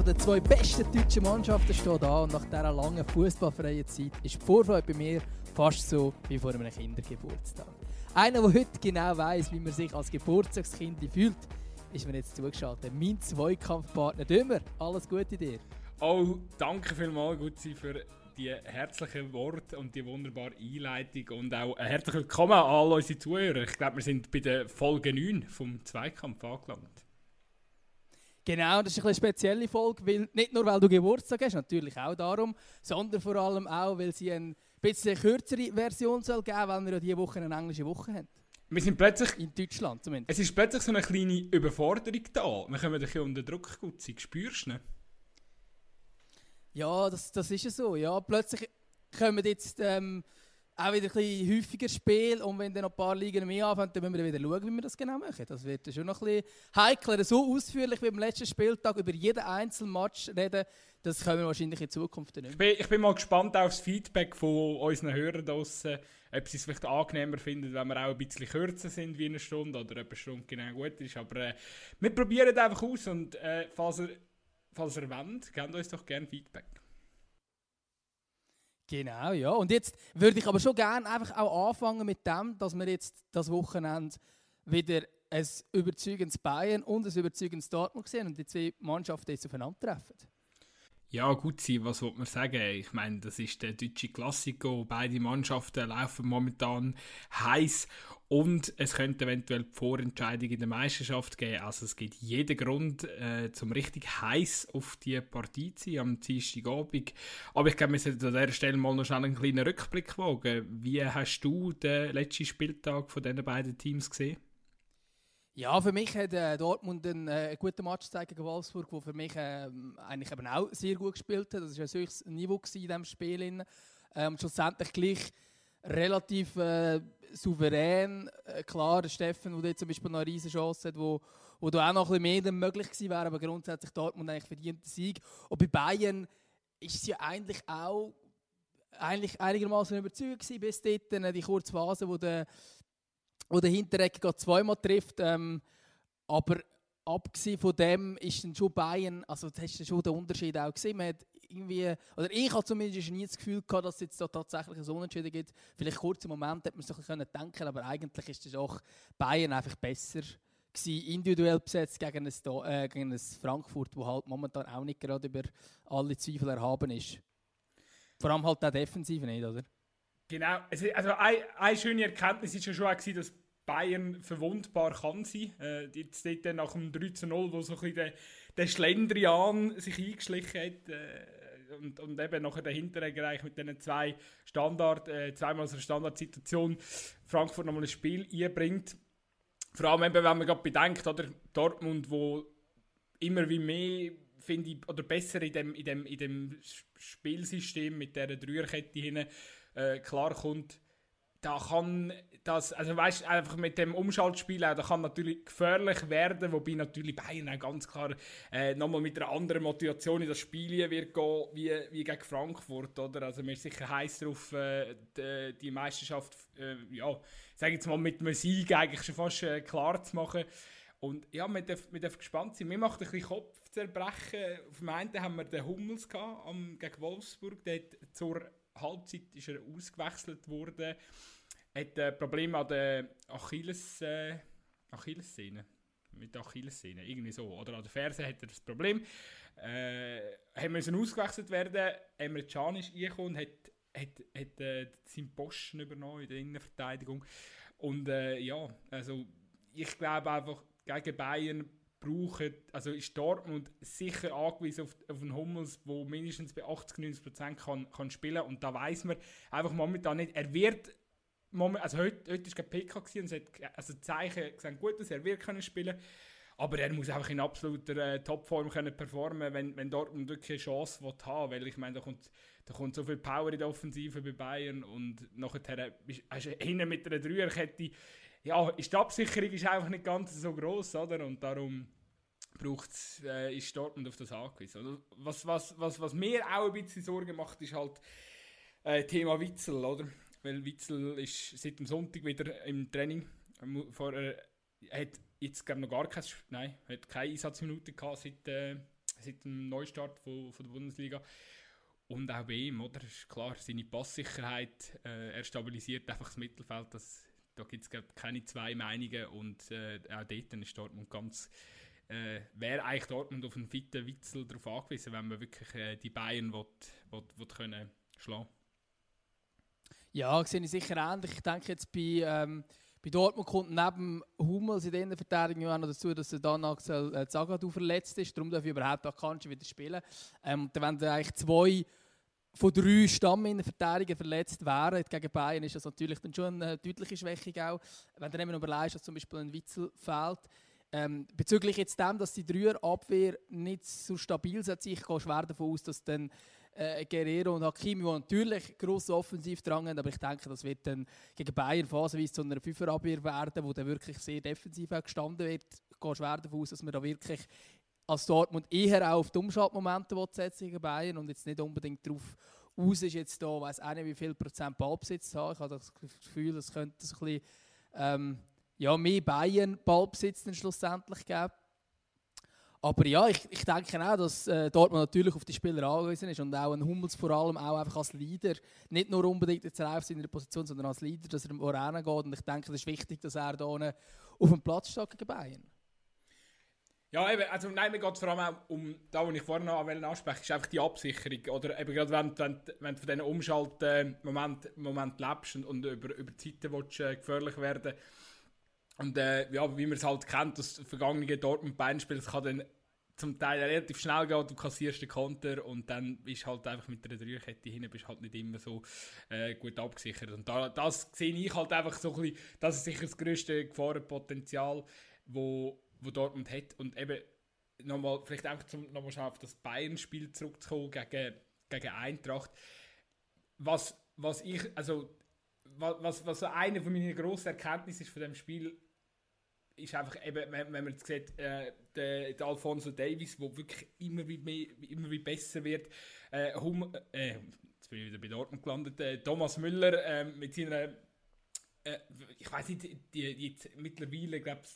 von den zwei besten deutschen Mannschaften steht an und nach dieser langen fußballfreien Zeit ist die Vorfreude bei mir fast so wie vor einem Kindergeburtstag. Einer, der heute genau weiß, wie man sich als Geburtstagskind fühlt, ist mir jetzt zugeschaltet. Mein Zweikampfpartner Dümmer. Alles Gute dir. Oh, danke vielmals, Gutzi, für die herzlichen Worte und die wunderbare Einleitung und auch herzlich willkommen an alle unsere Zuhörer. Ich glaube, wir sind bei der Folge 9 vom Zweikampf angelangt. Genau, das ist eine spezielle Folge, weil, nicht nur weil du Geburtstag hast, natürlich auch darum, sondern vor allem auch, weil sie eine bisschen kürzere Version soll geben, weil wir ja diese Woche eine englische Woche haben. Wir sind plötzlich... In Deutschland zumindest. Es ist plötzlich so eine kleine Überforderung da. Wir kommen ein bisschen unter Druck, Gutzi. Spürst du ne? Ja, das, das ist ja so. Ja, plötzlich kommen jetzt ähm, auch wieder ein bisschen häufiger Spiel und wenn dann noch ein paar Ligen mehr anfangen, dann müssen wir wieder schauen, wie wir das genau machen. Das wird schon noch ein bisschen heikler. So ausführlich wie beim letzten Spieltag über jeden einzelnen Match reden, das können wir wahrscheinlich in Zukunft nicht mehr. Ich bin, ich bin mal gespannt auf das Feedback von unseren Hörern draussen, ob sie es vielleicht angenehmer finden, wenn wir auch ein bisschen kürzer sind wie eine Stunde oder ob eine Stunde genau gut ist. Aber äh, wir probieren es einfach aus und äh, falls ihr falls ihr wollt, gebt uns doch gerne Feedback. Genau, ja. Und jetzt würde ich aber schon gerne einfach auch anfangen mit dem, dass wir jetzt das Wochenende wieder ein überzeugendes Bayern und ein überzeugendes Dortmund sehen und die zwei Mannschaften jetzt aufeinandertreffen. Ja, gut was wollte man sagen? Ich meine, das ist der deutsche Klassiker. Beide Mannschaften laufen momentan heiß und es könnte eventuell die Vorentscheidung in der Meisterschaft geben. Also es gibt jeden Grund, äh, zum richtig heiß auf die Partie zu sein am Dienstagabend. Aber ich glaube, wir sollten an dieser Stelle mal noch schnell einen kleinen Rückblick wagen. Wie hast du den letzten Spieltag von diesen beiden Teams gesehen? Ja, für mich hat äh, Dortmund einen äh, guten Match gezeigt gegen Wolfsburg, der für mich äh, eigentlich eben auch sehr gut gespielt hat. Das war ein höchstes Niveau in diesem Spiel. Ähm, schlussendlich gleich relativ äh, souverän. Äh, klar, Steffen, der zum Beispiel noch eine riesige Chance hat, wo, wo da auch noch ein bisschen mehr möglich gewesen wäre, aber grundsätzlich Dortmund eigentlich verdient den Sieg. Und bei Bayern ist es ja eigentlich auch eigentlich einigermaßen überzeugt gewesen, bis dort äh, die kurze Phase, wo der wo der Hinteregger zweimal trifft. Ähm, aber abgesehen von dem ist dann schon Bayern, also das hast du schon den Unterschied auch gesehen. Irgendwie, oder ich habe zumindest nie das Gefühl gehabt, dass es jetzt da tatsächlich ein Unentschieden gibt. Vielleicht kurz im Moment hat man sich ein denken aber eigentlich ist das auch Bayern einfach besser gewesen, individuell besetzt gegen ein, äh, gegen ein Frankfurt, wo halt momentan auch nicht gerade über alle Zweifel erhaben ist. Vor allem halt auch defensiv nicht, oder? Genau, also eine, eine schöne Erkenntnis war schon, auch, dass Bayern verwundbar kann sein. Äh, jetzt dort nach dem 3-0, wo so ein bisschen der, der Schlendrian sich eingeschlichen hat äh, und, und eben nachher der Hinteregger mit diesen zwei Standard, äh, zweimal so eine Standardsituation Frankfurt nochmal ein Spiel einbringt. Vor allem eben, wenn man gerade bedenkt, oder Dortmund, wo immer wie mehr finde ich, oder besser in dem, in dem, in dem Spielsystem mit dieser Dreierkette hin äh, klar da kann das, also weißt einfach mit dem Umschaltspiel auch, da kann natürlich gefährlich werden, wobei natürlich Bayern auch ganz klar äh, nochmal mit einer anderen Motivation in das Spiel wird gehen, wie, wie gegen Frankfurt, oder? Also man ist sicher heiß darauf, äh, die, die, Meisterschaft, äh, ja, sage jetzt mal mit einem Sieg eigentlich schon fast äh, klar zu machen. Und ja, wir dürfen, wir dürfen gespannt sein. Mir macht ein bisschen Kopfzerbrechen. Auf dem einen haben wir den Hummels gehabt, am, gegen Wolfsburg, der zur Halbzeit ist er ausgewechselt worden. Hat äh, Probleme an der Achilles, äh, Achillessehne. Mit der Achillessehne, irgendwie so. Oder an der Ferse hat er das Problem. Äh, haben müssen ausgewechselt werden. Emre Can ist reingekommen und hat, hat, hat äh, seinen Posten übernommen in der Innenverteidigung. Und äh, ja, also ich glaube einfach, gegen Bayern brauchen, also ist Dortmund sicher angewiesen auf, auf einen Hummels, der mindestens bei 80, 90 Prozent kann, kann spielen. Und da weiß man einfach momentan nicht, er wird also heute, heute war kein PK und es hat, also die Zeichen sehen gut aus, er wird können spielen. Aber er muss einfach in absoluter äh, Topform können performen, wenn, wenn Dortmund wirklich eine Chance will haben. Weil ich meine, da kommt, da kommt so viel Power in der Offensive bei Bayern und nachher hast du hinten mit einer Dreierkette ja, ist die Absicherung ist einfach nicht ganz so groß, oder? Und darum braucht äh, ist Dortmund auf das angewiesen. Was, was, was, was mir auch ein bisschen Sorgen macht, ist halt äh, Thema Witzel, oder? Weil Witzel ist seit dem Sonntag wieder im Training. Vor, äh, hat jetzt glaube noch gar kein, nein, hat keine Einsatzminute gehabt seit, äh, seit dem Neustart von, von der Bundesliga. Und auch bei ihm, oder? Ist klar, seine Passsicherheit, äh, er stabilisiert einfach das Mittelfeld. Das, da gibt es keine zwei Meinungen. Und äh, auch dort ist Dortmund ganz. Äh, Wäre eigentlich Dortmund auf einen fitten Witzel darauf angewiesen, wenn man wirklich äh, die Bayern will, will, will können schlagen Ja, sehe ich sicher ähnlich. Ich denke jetzt bei. Ähm bei Dortmund kommt neben Hummels in der Verteidigung auch noch dazu, dass der dann Axel äh, Zagadou verletzt ist. Darum darf ich überhaupt auch Kanji wieder spielen. Ähm, dann wenn eigentlich zwei von drei Stamminnenverteidigern verletzt wären gegen Bayern, ist das natürlich dann schon eine deutliche Schwächung auch. Wenn du dann überlegst, dass zum Beispiel ein Witzel fehlt. Ähm, bezüglich jetzt dem, dass die Dreierabwehr nicht so stabil ist, ich gehe schwer davon aus, dass dann äh, Guerrero und Hakimi, die natürlich gross offensiv drangen, aber ich denke, das wird dann gegen Bayern phasenweise zu einer Fünferabwehr werden, wo dann wirklich sehr defensiv gestanden wird. Ich gehe schwer davon aus, dass man da wirklich als Dortmund eher auch auf die Umschaltmomente setzen gegen Bayern und jetzt nicht unbedingt darauf aus ist, jetzt da, weiß auch nicht, wie viel Prozent Ballbesitz haben. Ich habe das Gefühl, es könnte so ein bisschen, ähm, ja, mehr Bayern Ballbesitz schlussendlich geben. Aber ja, ich, ich denke auch, dass äh, Dortmund natürlich auf die Spieler angewiesen ist und auch ein Hummels vor allem auch einfach als Leader, nicht nur unbedingt jetzt auf seiner Position, sondern als Leader, dass er im Arena geht und ich denke, es ist wichtig, dass er da auf dem Platz steht gegen Bayern. Ja, eben, also nein, mir geht vor allem auch um, da wo ich vorhin noch anspreche, ist einfach die Absicherung. Oder eben gerade wenn, wenn, wenn du von diesen Umschaltmoment äh, Moment lebst und, und über, über Zeiten willst, äh, gefährlich werden und äh, ja, wie man es halt kennt, das vergangene Dortmund-Beinspiel, es kann dann zum Teil relativ schnell gehen, du kassierst den Konter und dann bist halt einfach mit der Dreierkette hin, bist halt nicht immer so äh, gut abgesichert. Und da, das sehe ich halt einfach so ein bisschen, das ist sicher das grösste Gefahrenpotenzial, wo wo Dortmund hat. Und eben nochmal, vielleicht einfach zum nochmal auf das Bayern-Spiel zurückzukommen gegen, gegen Eintracht. Was, was ich, also, was, was so eine von meinen grossen Erkenntnissen ist von dem Spiel, ist einfach eben, wenn, wenn man jetzt sieht, äh, der, der, Alfonso Davis, der wirklich immer wie, mehr, immer wie besser wird, äh, hum, äh, jetzt bin ich wieder bei Dortmund gelandet, äh, Thomas Müller äh, mit seiner, äh, ich weiß nicht, die, die, jetzt mittlerweile, glaube ich,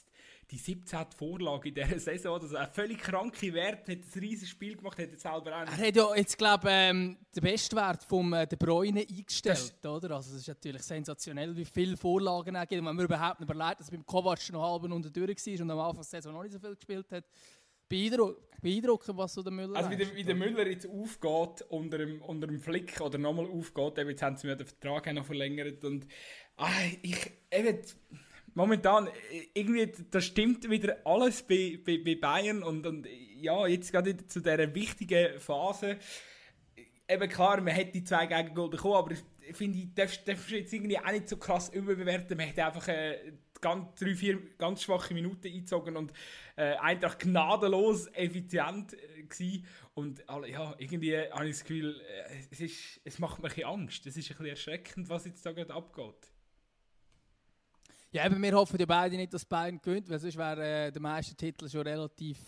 die 17. Vorlage in dieser Saison. Das ist ein völlig kranker Wert, hat ein riesiges Spiel gemacht, hat jetzt selber auch Er hat ja jetzt, glaube ich, ähm, den Bestwert von äh, De Bruyne eingestellt, das oder? Also es ist natürlich sensationell, wie viele Vorlagen er gibt. Und wenn man überhaupt nicht überlegt, dass beim Kovac noch halb unter durch war und am Anfang der Saison noch nicht so viel gespielt hat, beeindruckend, was so der Müller Also wie der, wie der Müller jetzt aufgeht unter dem, unter dem Flick oder nochmal aufgeht, eben, jetzt haben sie mir den Vertrag noch verlängert und ah, ich, eben, momentan, äh, irgendwie, das stimmt wieder alles bei, bei, bei Bayern und, und ja, jetzt gerade zu dieser wichtigen Phase. Eben klar, man hätte die zwei Gegengol bekommen, aber ich finde, ich darf, darf jetzt irgendwie auch nicht so krass überbewerten. Man hätte einfach äh, ganz, drei, vier ganz schwache Minuten eingezogen und äh, einfach gnadenlos effizient äh, gewesen. Und also, ja, irgendwie habe ich das Gefühl, äh, es, ist, es macht mir ein bisschen Angst. Es ist ein bisschen erschreckend, was jetzt da gerade abgeht. Ja, eben, wir hoffen ja beide nicht, dass Bayern gewinnt, weil sonst wäre äh, der meiste Titel schon relativ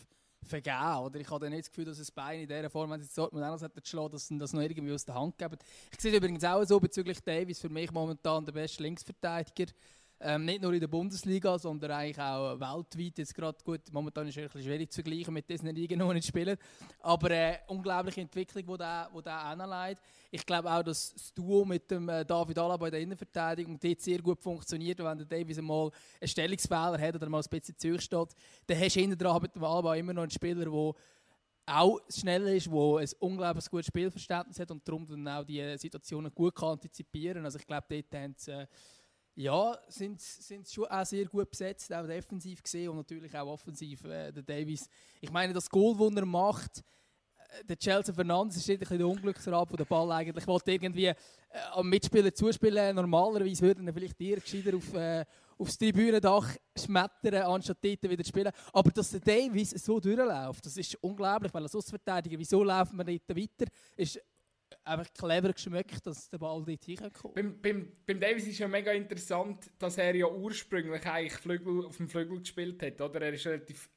vergeben. Oder ich habe nicht das Gefühl, dass es Bayern in dieser Form, wenn es Dortmund auch noch schlagen dass sie das noch irgendwie aus der Hand geben. Ich sehe übrigens auch so bezüglich Davis, für mich momentan der beste Linksverteidiger. Ähm, nicht nur in der Bundesliga, sondern eigentlich auch weltweit. Jetzt gerade gut, momentan ist es ein schwierig zu vergleichen mit diesen Ligen, die nicht spielen. Aber äh, unglaubliche Entwicklung, die der, wo der. Ich glaube auch, dass das Duo mit dem äh, David Alaba in der Innenverteidigung dort sehr gut funktioniert. Wenn der Davis einmal einen Stellungsfehler hat oder mal ein bisschen zurücksteht, dann hast du hinten dran mit dem Alaba immer noch einen Spieler, der auch schnell ist, der ein unglaublich gutes Spielverständnis hat und darum dann auch die Situationen gut kann antizipieren. Also ich glaube, dort haben sie äh, ja, sind, sind schon auch sehr gut besetzt, auch defensiv gesehen und natürlich auch offensiv. Äh, der Davis, ich meine, das Goal, das er macht, äh, der Chelsea Fernandes ist ein bisschen der Unglücksrad, der Ball eigentlich wollte irgendwie äh, am Mitspieler zuspielen. Normalerweise würden er vielleicht eher gescheiter auf, äh, aufs Tribünendach schmettern, anstatt dort wieder zu spielen. Aber dass der Davis so durchläuft, das ist unglaublich, weil als Ausverteidiger, wieso laufen wir nicht weiter, ist einfach clever geschmeckt, dass der Ball dort hinkommt. Beim, beim, beim Davis ist ja mega interessant, dass er ja ursprünglich eigentlich Flügel, auf dem Flügel gespielt hat. Oder? Er ist relativ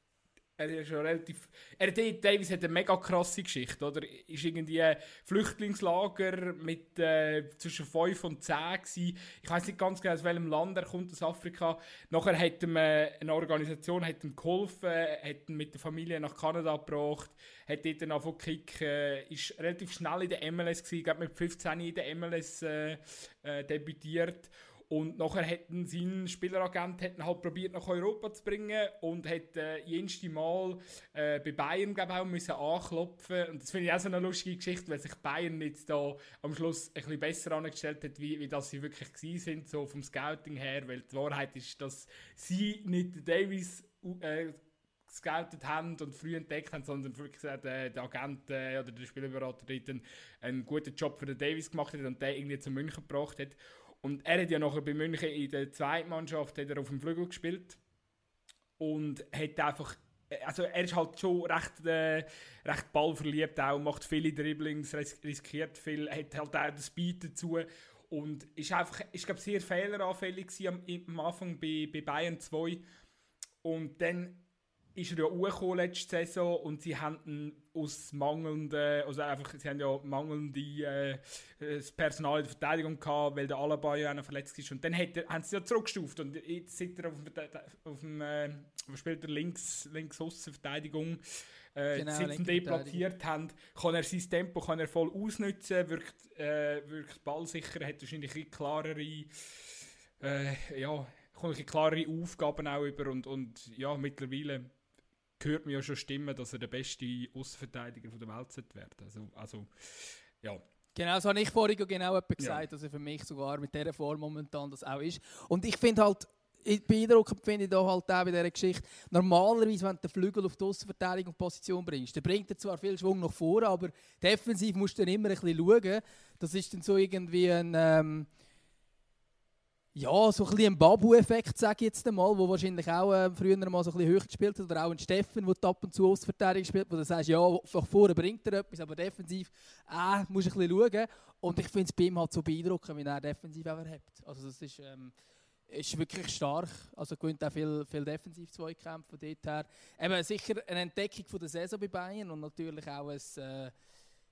er ist schon relativ. Er, Davis hat eine mega krasse Geschichte, oder? Ist irgendwie ein Flüchtlingslager mit äh, zwischen 5 und 10 gewesen. Ich weiß nicht ganz genau, aus welchem Land er kommt, aus Afrika. Nachher hat ihm äh, eine Organisation hat ihm geholfen, hat ihn mit der Familie nach Kanada gebracht, hat dort dann angefangen kicken, äh, ist relativ schnell in der MLS gewesen, glaube mit 15 in der MLS äh, äh, debütiert und nachher hat sein Spieleragent hat halt probiert nach Europa zu bringen und hat äh, jedes Mal äh, bei Bayern glaube auch müssen anklopfen und das finde ich auch so eine lustige Geschichte, weil sich Bayern jetzt da am Schluss ein bisschen besser angestellt hat, wie, wie das sie wirklich gewesen sind, so vom Scouting her, weil die Wahrheit ist, dass sie nicht Davis äh, gescoutet haben und früh entdeckt haben, sondern wirklich gesagt, äh, der Agent äh, oder der Spielerberater einen, einen guten Job für den Davis gemacht hat und den irgendwie zu München gebracht hat. Und er hat ja nachher bei München in der zweiten Mannschaft hat er auf dem Flügel gespielt. Und hat einfach also er ist halt schon recht, äh, recht ballverliebt auch, macht viele Dribblings, riskiert viel, hat halt auch den Speed dazu. Und ist einfach, ich glaube, sehr fehleranfällig am, am Anfang bei, bei Bayern 2 und dann ist er ja hochgekommen letzte Saison und sie haben aus mangelnden, also einfach, sie haben ja mangelnde äh, das Personal in der Verteidigung gehabt, weil der Alaba ja noch verletzt ist. Und dann hat er, haben sie ja zurückgestuft. Und jetzt sitzt er auf dem, auf dem äh, spielt er? Links, links Verteidigung äh, genau, sitzen deplatziert haben, kann er sein Tempo kann er voll ausnutzen, wirkt, äh, wirkt ballsicher, hat wahrscheinlich ein klarere äh, ja, kommt klarere Aufgaben auch über und, und ja, mittlerweile hört man ja schon Stimmen, dass er der beste Außenverteidiger der Welt werden sollte. Also, also ja. Genau, so habe ich vorhin genau gesagt, ja. dass er für mich sogar mit dieser Form momentan das auch ist. Und ich finde halt, beeindruckend finde ich da halt auch bei dieser Geschichte, normalerweise, wenn du den Flügel auf die Außenverteidigung Position bringst, dann bringt er zwar viel Schwung nach vorne, aber defensiv musst du dann immer ein bisschen schauen. Das ist dann so irgendwie ein... Ähm, ja, so ein bisschen ein Babu-Effekt, sage ich jetzt einmal, wo wahrscheinlich auch äh, früher mal so ein bisschen höher gespielt hat, oder auch ein Steffen, der ab und zu Außenverteidigung spielt, wo du sagst, ja, von vorne bringt er etwas, aber defensiv äh, musst du ein bisschen schauen. Und ich finde es bei ihm halt so beeindruckend, wie er defensiv auch hat. Also das ist, ähm, ist wirklich stark, also gewinnt auch viel, viel Defensiv-Zweikämpfe von dort her. Eben sicher eine Entdeckung von der Saison bei Bayern und natürlich auch ein... Äh,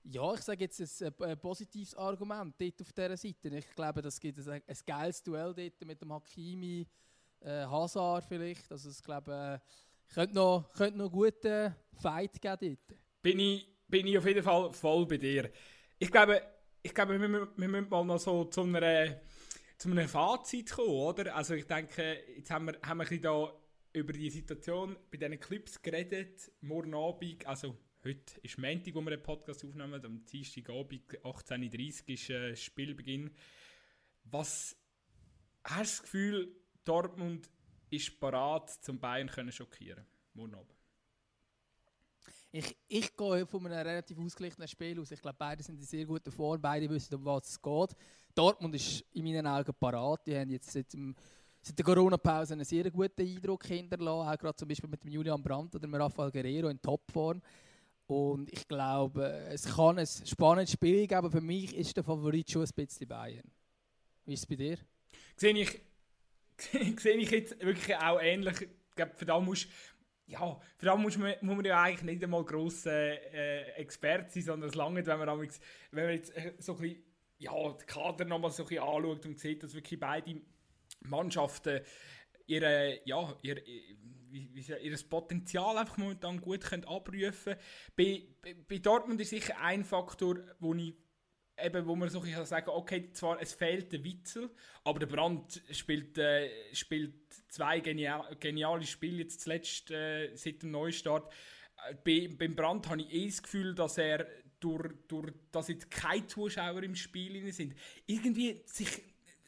ja, ich sage jetzt ein, ein, positives Argument dort auf dieser Seite. Ich glaube, das gibt ein, ein geiles Duell dort mit dem Hakimi, äh, Hazard vielleicht. Also ich glaube, äh, könnte noch, könnte noch einen guten Fight geben dort. Bin ich, bin ich auf jeden Fall voll bei dir. Ich glaube, ich glaube wir, wir müssen mal noch so zu einer, zu einem Fazit kommen, oder? Also ich denke, jetzt haben wir, haben wir ein bisschen da über die Situation bei diesen Clips geredet, morgen Abend, also Heute ist Montag, wo wir den Podcast aufnehmen. Am Dienstagabend, 18.30 Uhr, ist äh, Spielbeginn. Was hast du das Gefühl, Dortmund ist parat, zum Bayern können schockieren morgen? Ich, ich gehe von einem relativ ausgeglichenen Spiel aus. Ich glaube, beide sind in sehr guter Form. Beide wissen, um was es geht. Dortmund ist in meinen Augen parat. Die haben jetzt seit, dem, seit der Corona-Pause einen sehr guten Eindruck hinterlassen. Auch gerade zum Beispiel mit dem Julian Brandt oder dem Rafael Guerrero in Topform. Und ich glaube, es kann ein spannendes Spiel geben, aber für mich ist der Favorit schon ein bisschen Bayern. Wie ist es bei dir? Sehe ich, ich jetzt wirklich auch ähnlich. Ich glaube, für das muss ja, für das muss man, muss man ja eigentlich nicht einmal grosser äh, Experte sein, sondern es lange, wenn man, wenn man jetzt äh, so ein bisschen, ja, den Kader nochmal so ein bisschen anschaut und sieht, dass wirklich beide Mannschaften ihre, ja, ihre, wie, wie ihr Potenzial einfach momentan gut können abrufen können. Bei, bei, bei Dortmund ist sicher ein Faktor, wo ich eben, wo man so kann sagen okay, zwar es fehlt der Witzel, aber der Brand spielt, äh, spielt zwei genial, geniale Spiele jetzt zuletzt äh, seit dem Neustart. Äh, bei, beim Brand habe ich eh das Gefühl, dass er durch, durch dass jetzt keine Zuschauer im Spiel sind, irgendwie sich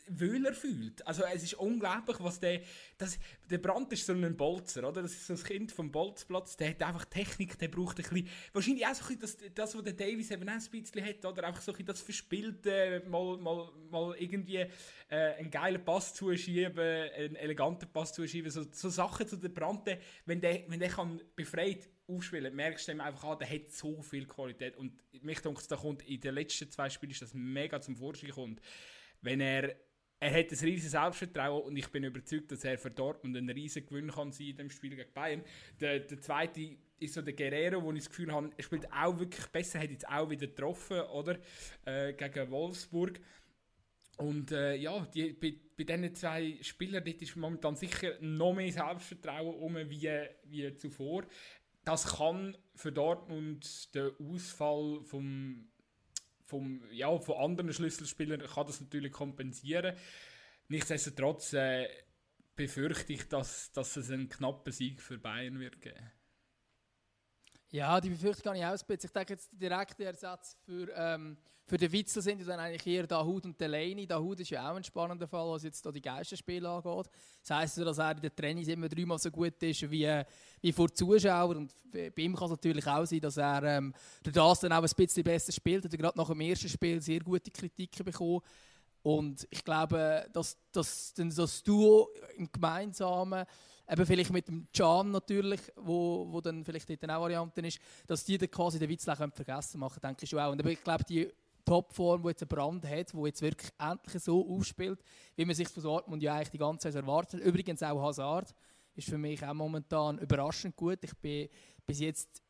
wohler fühlt. Also es ist unglaublich, was der... Das, der Brand ist so ein Bolzer, oder? Das ist so ein Kind vom Bolzplatz. Der hat einfach Technik, der braucht ein bisschen... Wahrscheinlich auch so ein bisschen das, das was der Davis eben auch ein bisschen hat, oder? Einfach so ein bisschen das Verspielte, mal, mal, mal irgendwie äh, einen geilen Pass zuschieben, einen eleganten Pass zuschieben. So, so Sachen zu der Brand, wenn der, wenn der kann befreit aufspielen, merkst du ihm einfach an, der hat so viel Qualität. Und mich denke, da kommt in den letzten zwei Spielen ist das mega zum Vorschein kommt. Wenn er er hat ein riesiges Selbstvertrauen und ich bin überzeugt, dass er für Dortmund ein riesiger Gewinn kann sein in dem Spiel gegen Bayern. Der, der zweite ist so der Guerrero, wo ich das Gefühl habe, er spielt auch wirklich besser, hat jetzt auch wieder getroffen, oder? Äh, gegen Wolfsburg. Und äh, ja, die, bei, bei diesen zwei Spielern dort ist momentan sicher noch mehr Selbstvertrauen um wie, wie zuvor. Das kann für Dortmund den Ausfall vom, vom, ja, von anderen Schlüsselspielern kann das natürlich kompensieren. Nichtsdestotrotz äh, befürchte ich, dass, dass es einen knappen Sieg für Bayern wird geben. Ja, die Befürchtung kann ich ausbilden. Ich denke jetzt, der direkte Ersatz für, ähm, für den Witzel sind dann eigentlich eher Dahut und Delaney. Dahut ist ja auch ein spannender Fall, was jetzt die Geisterspiele angeht. Das heisst, dass er in den Trainings immer dreimal so gut ist wie, wie vor Zuschauern. Und bei ihm kann es natürlich auch sein, dass er ähm, durch das dann auch ein bisschen besser spielt. Er hat gerade nach dem ersten Spiel sehr gute Kritiken bekommen. Und ich glaube, dass, dass das Duo im Gemeinsamen eben vielleicht mit dem Can natürlich, wo, wo dann vielleicht dort auch Varianten ist, dass die dann quasi den Witz vergessen machen, denke ich schon auch. Und ich glaube, die Topform, die jetzt ein Brand hat, wo jetzt wirklich endlich so aufspielt, wie man sich von Dortmund ja eigentlich die ganze Zeit erwartet. Übrigens auch Hazard ist für mich auch momentan überraschend gut. Ich bin bis jetzt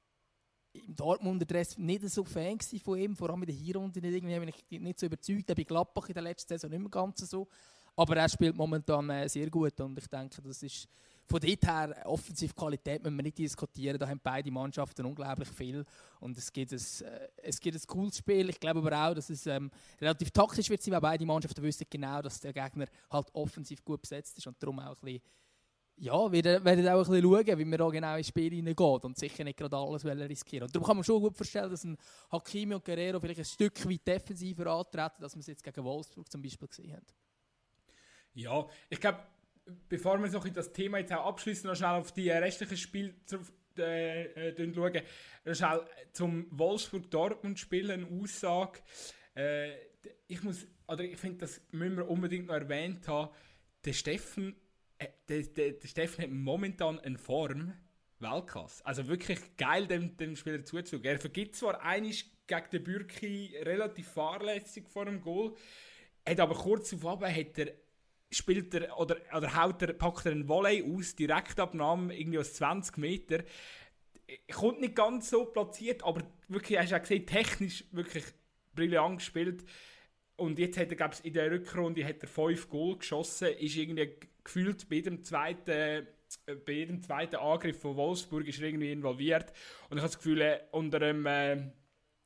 im Dortmunder Dress nicht so Fan von ihm, vor allem in der Hinrunde nicht, irgendwie, bin ich nicht so überzeugt. Bei Gladbach in der letzten Saison nicht mehr ganz so. Aber er spielt momentan äh, sehr gut und ich denke, das ist von dort her, Offensivqualität müssen wir nicht diskutieren. Da haben beide Mannschaften unglaublich viel. Und es gibt ein, äh, es gibt ein cooles Spiel. Ich glaube aber auch, dass es ähm, relativ taktisch wird sein, weil beide Mannschaften wissen genau, dass der Gegner halt offensiv gut besetzt ist und darum auch ein bisschen ja, wir werden auch ein bisschen schauen, wie man da genau ins Spiel hineingeht und sicher nicht gerade alles riskieren Und darum kann man schon gut vorstellen, dass ein Hakimi und Guerrero vielleicht ein Stück weit defensiver antreten, als wir es jetzt gegen Wolfsburg zum Beispiel gesehen haben. Ja, ich glaube, bevor wir so das Thema jetzt auch abschließen, noch schnell auf die restlichen Spiele zu, äh, äh, schauen. Schnell zum Wolfsburg-Dortmund-Spiel eine Aussage. Äh, ich muss, oder ich finde, das müssen wir unbedingt noch erwähnt haben. Der Steffen, äh, der, der, der Steffen hat momentan eine Form, Weltklasse. Also wirklich geil, dem, dem Spieler zuzuschauen. Er vergibt zwar einiges gegen den Bürki relativ fahrlässig vor dem Goal, hat aber kurz auf hat er spielt er oder, oder haut er, packt er einen Volley aus, Direktabnahme irgendwie aus 20 Meter. Kommt nicht ganz so platziert, aber wirklich, hast du ja gesehen, technisch wirklich brillant gespielt. Und jetzt hat er, glaube in der Rückrunde hat er fünf Goal geschossen, ist irgendwie gefühlt bei jedem zweiten, äh, bei jedem zweiten Angriff von Wolfsburg ist er irgendwie involviert. Und ich habe das Gefühl, äh, unter dem äh,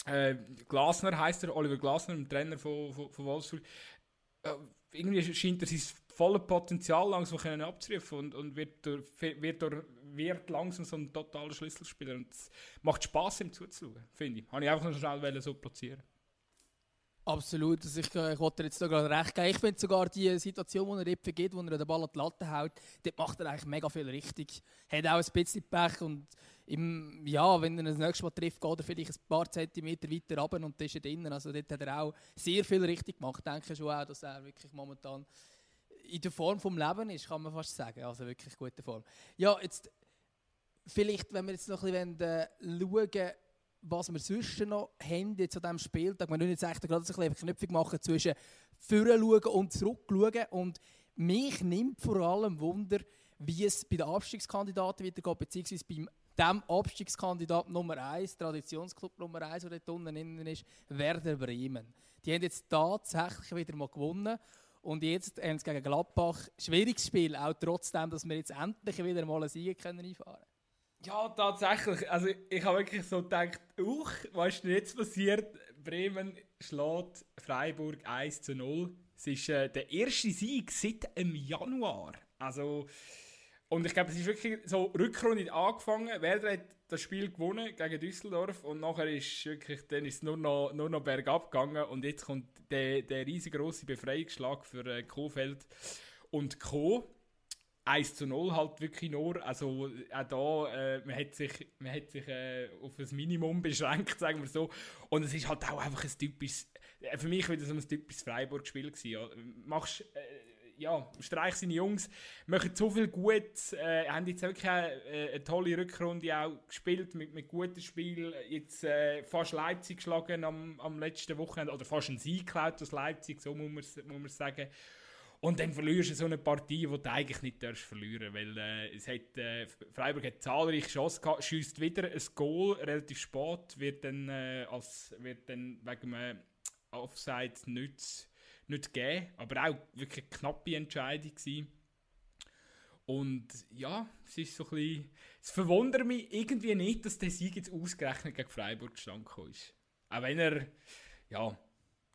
äh, Glasner heißt er, Oliver Glasner, dem Trainer von, von, von Wolfsburg, äh, irgendwie scheint er sein volles Potenzial langsam können abzurufen und, und wird, durch, wird, durch, wird langsam so ein totaler Schlüsselspieler. Und es macht Spaß, ihm zuzuschauen, finde ich. Habe ich einfach noch schnell so platzieren Absolut, also ich, ich wollte jetzt sogar recht geben. Ich finde sogar die Situation, wo er dort vergeht, wo er den Ball an die Latte hält, dort macht er eigentlich mega viel richtig. Hat auch ein bisschen Pech und im, ja, wenn er das nächste Mal trifft, geht er vielleicht ein paar Zentimeter weiter runter und ist er drinnen. Also dort hat er auch sehr viel richtig gemacht. Ich denke schon auch, dass er wirklich momentan in der Form vom Leben ist, kann man fast sagen. Also wirklich gute Form. Ja, jetzt vielleicht, wenn wir jetzt noch ein bisschen äh, schauen, was wir sonst noch haben an diesem Spieltag. Wir müssen jetzt eigentlich gerade ein bisschen Knüpfung machen zwischen vorne schauen und zurück schauen. Und mich nimmt vor allem Wunder, wie es bei den Abstiegskandidaten weitergeht, beziehungsweise beim dem Abstiegskandidat Nummer 1, Traditionsclub Nummer 1, der dort unten ist, Werder Bremen. Die haben jetzt tatsächlich wieder mal gewonnen. Und jetzt haben sie gegen Gladbach schwieriges Spiel, auch trotzdem, dass wir jetzt endlich wieder mal einen Sieg einfahren können. Ja, tatsächlich. Also ich habe wirklich so gedacht, uch, was ist denn jetzt passiert? Bremen schlägt Freiburg 1 zu 0. Es ist äh, der erste Sieg seit dem Januar. Also, und ich glaube, es ist wirklich so Rückrunde angefangen. Werder hat das Spiel gewonnen gegen Düsseldorf und nachher ist wirklich, dann ist es nur noch, nur noch bergab gegangen und jetzt kommt der, der riesengroße Befreiungsschlag für äh, Kofeld und Co. 1 zu 0 halt wirklich nur, also auch da, äh, man hat sich, man hat sich äh, auf ein Minimum beschränkt, sagen wir so. Und es ist halt auch einfach ein typisches, äh, für mich wieder so ein typisches Freiburg-Spiel gewesen. Ja. Machst, äh, ja, Streich seine Jungs, machen so viel gut, äh, haben jetzt wirklich eine, äh, eine tolle Rückrunde auch gespielt mit, mit gutem Spiel, jetzt äh, fast Leipzig geschlagen am, am letzten Wochenende, oder fast einen Sieg geklaut aus Leipzig, so muss man, muss man sagen. Und dann verlierst du so eine Partie, die du eigentlich nicht darfst verlieren weil äh, es hat, äh, Freiburg hat zahlreiche Chancen gehabt, schießt wieder ein Goal relativ spät, wird dann, äh, als, wird dann wegen einem Offside nicht, nicht gegeben, aber auch wirklich eine knappe Entscheidung gewesen. Und ja, es ist so ein bisschen, es verwundert mich irgendwie nicht, dass der Sieg jetzt ausgerechnet gegen Freiburg gestanden ist. Auch wenn er, ja,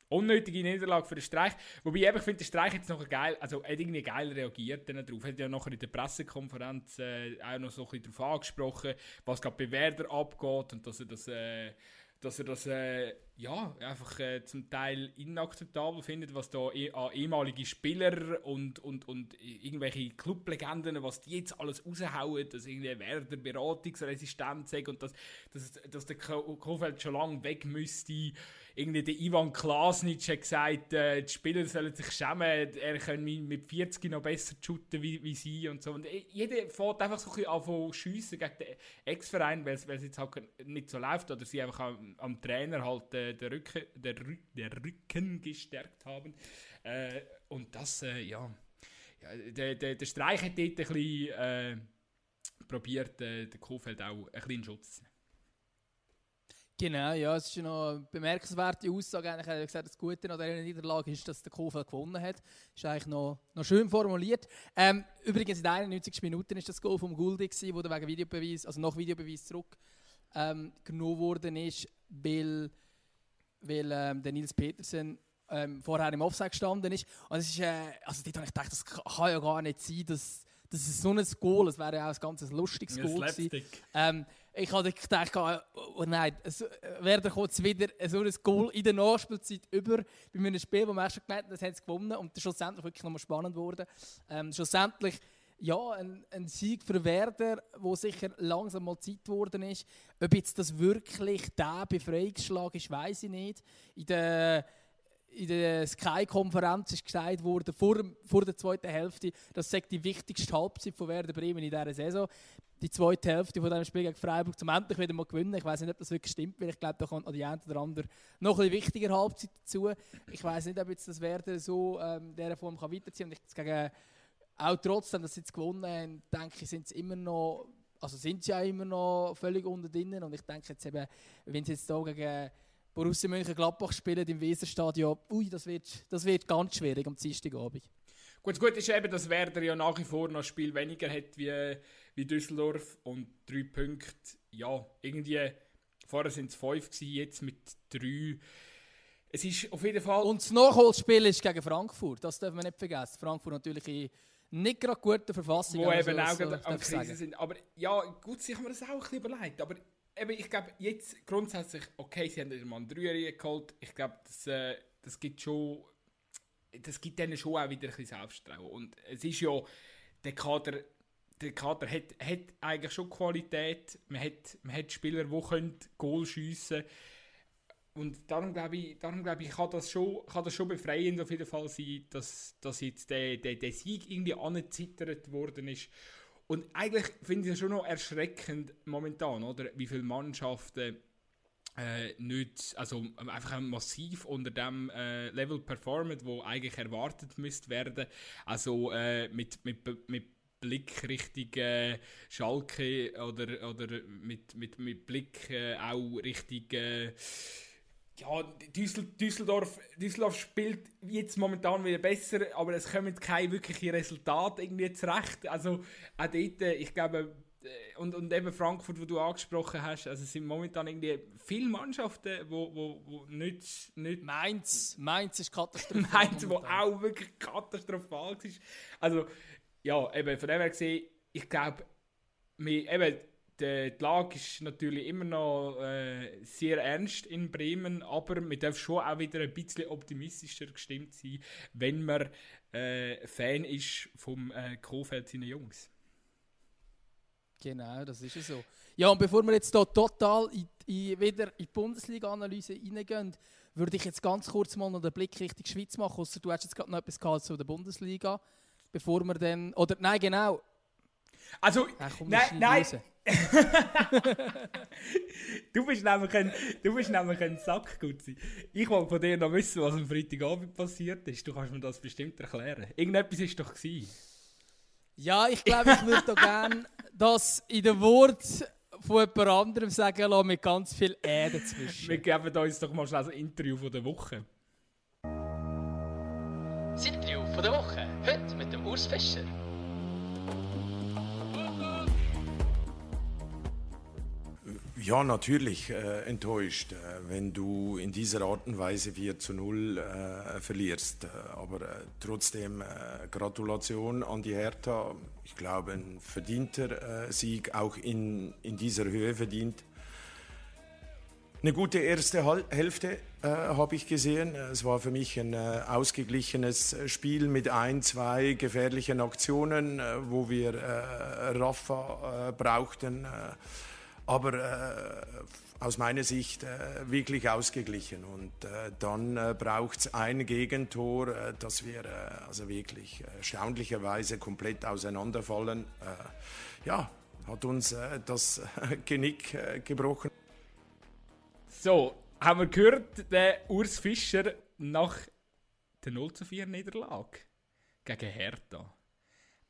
unnötige Niederlage für den Streich. Wobei ich finde, der Streich jetzt noch geil, also hat irgendwie geil reagiert dann darauf. Hat ja nachher in der Pressekonferenz äh, auch noch so ein bisschen darauf angesprochen, was gerade bei Werder abgeht und dass er das, äh, dass er das äh, ja, einfach äh, zum Teil inakzeptabel findet, was da eh, an ehemalige Spieler und, und, und irgendwelche Clublegenden, was die jetzt alles raushauen, dass irgendwie Werder beratungsresistent sind und dass, dass, dass der Kofeld schon lange weg müsste irgendwie der Ivan Klasnic hat gesagt, äh, die Spieler sollen sich schämen, er kann mit 40 noch besser shooten wie, wie sie und so. Und jeder fährt einfach so ein bisschen an von schiessen gegen den Ex-Verein, weil es jetzt halt nicht so läuft oder sie einfach am, am Trainer halt äh, den, Rücken, den, Rü den Rücken gestärkt haben. Äh, und das, äh, ja, ja der, der, der Streich hat dort ein bisschen äh, probiert, äh, den Kofeld auch ein bisschen in Schutz zu nehmen. Genau, ja, es ist noch eine bemerkenswerte Aussage. Eigentlich hat gesagt, das Gute an dieser Niederlage ist, dass der Kofeld gewonnen hat. Ist eigentlich noch, noch schön formuliert. Ähm, übrigens in den 91 Minuten ist das Goal vom Guldi gewesen, wo wegen Videobeweis, also nach Videobeweis zurück ähm, genommen worden ist, weil, weil ähm, der Nils Petersen ähm, vorher im Offside gestanden ist. Und es ist, äh, also dort habe ich gedacht, das kann ja gar nicht sein, dass das ist so ein Goal, das wäre ja auch ein ganz lustiges ja, Goal gewesen. Ich habe gedacht, oh, oh nein, es, Werder kommt wieder so ein Goal in der Nachspielzeit über bei einem Spiel, wo man schon gemerkt hat, das haben sie gewonnen und das ist schlussendlich wirklich nochmal spannend geworden. Ähm, schlussendlich ja, ein, ein, Sieg für Werder, wo sicher langsam mal Zeit geworden ist. Ob jetzt das wirklich der Befreiungsschlag ist, weiß ich nicht. In der in der Sky-Konferenz ist gesagt worden, vor, vor der zweiten Hälfte, das sei die wichtigste Halbzeit von Werder Bremen in dieser Saison. Die zweite Hälfte von diesem Spiel gegen Freiburg zum endlich wieder mal gewinnen. Ich weiß nicht, ob das wirklich stimmt, weil ich glaube, da kommt noch die eine oder andere noch eine wichtige Halbzeit dazu. Ich weiß nicht, ob jetzt das Werder so ähm, in dieser Form kann weiterziehen kann. Gegen, auch trotzdem, dass sie jetzt gewonnen haben, denke ich, sind sie immer noch, also sind sie ja immer noch völlig unter drinnen. Und ich denke jetzt eben, wenn sie jetzt hier gegen Borussia Mönchengladbach spielen im Weserstadion, ui, das wird, das wird ganz schwierig am Dienstagabend. Gut, das Gute ist eben, dass Werder ja nach wie vor noch ein Spiel weniger hat wie, wie Düsseldorf und drei Punkte, ja, irgendwie, vorher sind es fünf gewesen, jetzt mit drei. Es ist auf jeden Fall... Und das Nachholspiel ist gegen Frankfurt, das dürfen wir nicht vergessen. Frankfurt natürlich in nicht gerade guter Verfassung. Wo eben auch so, am Krise sind. Aber ja, gut, sich haben wir das auch ein bisschen überlegt, aber eben, ich glaube, jetzt grundsätzlich, okay, sie haben wieder mal einen Dreier geholt. Ich glaube, das, äh, das gibt schon, das gibt denen schon auch wieder ein bisschen Selbstvertrauen. Und es ist ja, der Kader, der Kader hat, hat eigentlich schon Qualität. Man hat, man hat Spieler, die können Goal schiessen und darum glaube ich, darum glaube ich, kann das schon, kann das schon befreiend auf jeden Fall sein, dass, dass jetzt der, der, der Sieg irgendwie angezittert worden ist. Und eigentlich finde ich es schon noch erschreckend momentan, oder? Wie viele Mannschaften äh, nicht, also einfach massiv unter dem äh, Level performen, wo eigentlich erwartet müsste werden. Also äh, mit, mit, mit Blick Richtung äh, Schalke oder, oder mit, mit, mit Blick äh, auch Richtung ja, Düsseldorf, Düsseldorf spielt jetzt momentan wieder besser, aber es kommen keine wirklichen Resultate irgendwie zurecht. Also auch dort, äh, ich glaube, äh, und, und eben Frankfurt, wo du angesprochen hast, also es sind momentan irgendwie viele Mannschaften, wo, wo, wo nicht, nicht... Mainz, Mainz ist katastrophal. Mainz, wo auch wirklich katastrophal ist. Also, ja, eben von dem her gesehen, ich glaube, eben, die, die Lage ist natürlich immer noch äh, sehr ernst in Bremen, aber man darf schon auch wieder ein bisschen optimistischer gestimmt sein, wenn man äh, Fan ist vom äh, Kofeld seinen Jungs. Genau, das ist ja so. Ja, und bevor wir jetzt hier total in, in, wieder in die Bundesliga-Analyse reingehen, würde ich jetzt ganz kurz mal noch den Blick Richtung Schweiz machen, außer du hast jetzt gerade noch etwas gehabt zu der Bundesliga, bevor wir dann, oder nein, genau. Also, nein, nein, du, bist nämlich ein, du bist nämlich ein Sack, Gutzi. Ich wollte von dir noch wissen, was am Freitagabend passiert ist. Du kannst mir das bestimmt erklären. Irgendetwas war doch. Gewesen. Ja, ich glaube, ich würde gerne das in den Wort von jemand anderem sagen lassen, mit ganz viel Ä dazwischen. Wir geben uns doch mal schnell ein Interview von der Woche. Das Interview von der Woche. Heute mit dem Urs Fischer. Ja, natürlich äh, enttäuscht, äh, wenn du in dieser Art und Weise 4 zu 0 äh, verlierst. Äh, aber äh, trotzdem äh, Gratulation an die Hertha. Ich glaube, ein verdienter Sieg, auch in, in dieser Höhe verdient. Eine gute erste Hal Hälfte habe ich gesehen. Es war für mich ein ausgeglichenes Spiel mit ein, zwei gefährlichen Aktionen, wo wir Rafa brauchten aber äh, aus meiner Sicht äh, wirklich ausgeglichen. Und äh, dann äh, braucht es ein Gegentor, äh, dass wir äh, also wirklich erstaunlicherweise komplett auseinanderfallen. ja, hat uns das Genick gebrochen. So, haben wir gehört, der Urs Fischer nach der 0 zu 4 Niederlage gegen Hertha.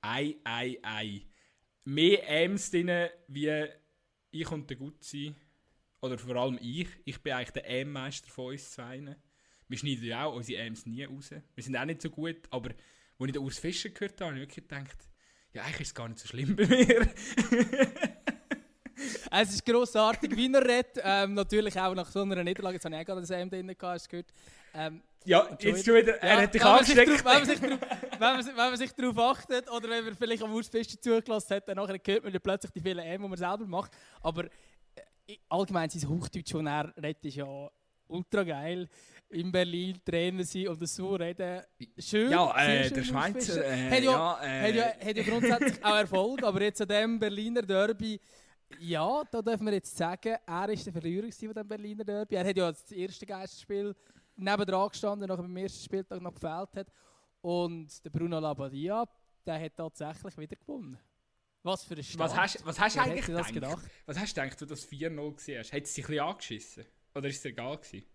Ei, ei, ei. Mehr Äms drin wie ich und der Gutzi, oder vor allem ich, ich bin eigentlich der EM-Meister von uns zwei. Wir schneiden ja auch unsere EMs nie raus. Wir sind auch nicht so gut, aber als ich den Urs Fischer gehört habe, habe ich wirklich gedacht, ja, eigentlich ist es gar nicht so schlimm bei mir. es ist grossartig, wie er redet. Ähm, natürlich auch nach so einer Niederlage, jetzt habe ich auch gerade das EM drin gehabt, hast du gehört. Ähm, ja, jetzt schon wieder, er ja, hat dich angesteckt. wenn, man sich darauf achtet oder wenn man vielleicht am Wurstfest zugelassen hat, dann hört man plötzlich die vielen M, die man selber macht. Aber äh, allgemein sein Hochdeutsch, das er redet, ist ja ultra geil. In Berlin Trainer sein und so reden. Schön. Ja, äh, schön der Schweizer. Äh, hat, ja, äh, hat, ja, hat ja grundsätzlich auch Erfolg, aber jetzt an dem Berliner Derby. Ja, da dürfen wir jetzt sagen, er war der Verlierer von diesem Berliner Derby. Er hat ja das erste Geisterspiel nebendran gestanden, nachher beim ersten Spieltag noch gefällt hat. Und der Bruno Labbadia, der hat tatsächlich wieder gewonnen. Was für ein Start. Was hast, was hast du eigentlich gedacht? gedacht? Was hast du gedacht, als du das 4-0 gesehen hast? Hat es dich ein bisschen angeschissen? Oder ist es egal gewesen?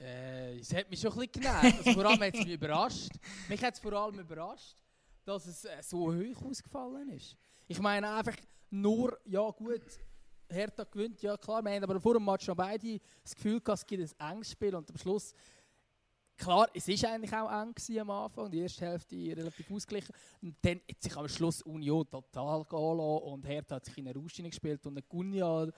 Äh, es hat mich schon ein bisschen genervt. Also vor allem hat es mich überrascht. Mich hat es vor allem überrascht, dass es äh, so hoch ausgefallen ist. Ich meine einfach nur, ja gut, Hertha gewinnt, ja klar, wir haben aber vor dem Match noch beide das Gefühl gehabt, es gibt ein enges Spiel und am Schluss, klar, es war eigentlich auch eng am Anfang, die erste Hälfte relativ ausgeglichen. Und dann hat sich am Schluss Union total gehen und Hertha hat sich in eine Rausch gespielt und Gunja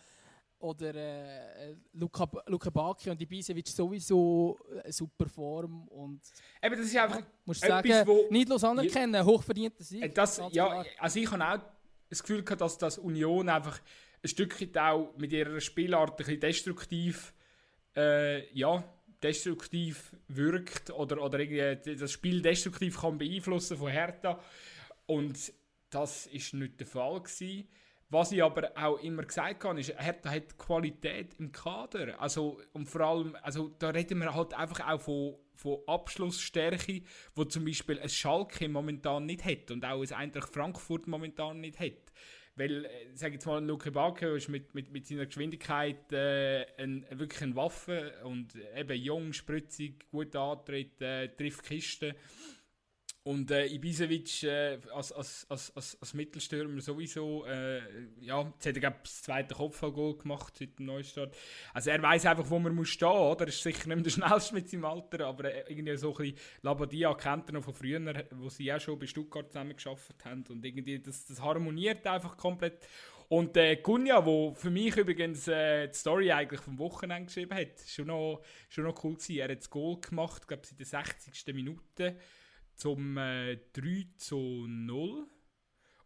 oder äh, Luka, Luka Bacchi und Ibisevic sowieso eine super Form und Eben, das ist einfach ja, musst etwas, sagen, wo neidlos anerkennen, hochverdienter Sieg. Äh, das, ja, also ich habe auch das Gefühl gehabt, dass das Union einfach ein Stückchen auch mit ihrer Spielart ein bisschen destruktiv, äh, ja, destruktiv wirkt oder, oder irgendwie das Spiel destruktiv kann beeinflussen von Hertha. Und das ist nicht der Fall gewesen. Was ich aber auch immer gesagt habe, ist, Hertha hat Qualität im Kader. Also, und vor allem, also, da reden wir halt einfach auch von, von Abschlussstärke, wo zum Beispiel ein Schalke momentan nicht hat und auch ein Eintracht Frankfurt momentan nicht hat. Weil, äh, sag jetzt mal, Luke Bacchio ist mit, mit, mit seiner Geschwindigkeit äh, ein, wirklich eine Waffe und eben jung, spritzig, gut antritt, äh, trifft Kisten. Und äh, Ibisevic äh, als, als, als, als, als Mittelstürmer sowieso, äh, ja, jetzt hat er glaub, das zweite Kopfballgoal gemacht seit dem Neustart. Also er weiß einfach, wo man muss stehen, oder? Er ist sicher nicht mehr der schnellste mit seinem Alter, aber äh, irgendwie so ein bisschen Labadia kennt er noch von früher, wo sie auch schon bei Stuttgart zusammen geschafft haben und irgendwie das, das harmoniert einfach komplett. Und äh, Kunja, wo für mich übrigens äh, die Story eigentlich vom Wochenende geschrieben hat, schon noch, schon noch cool gewesen. Er hat das Goal gemacht, glaube ich, in der 60. Minute zum äh, 3 zu 0.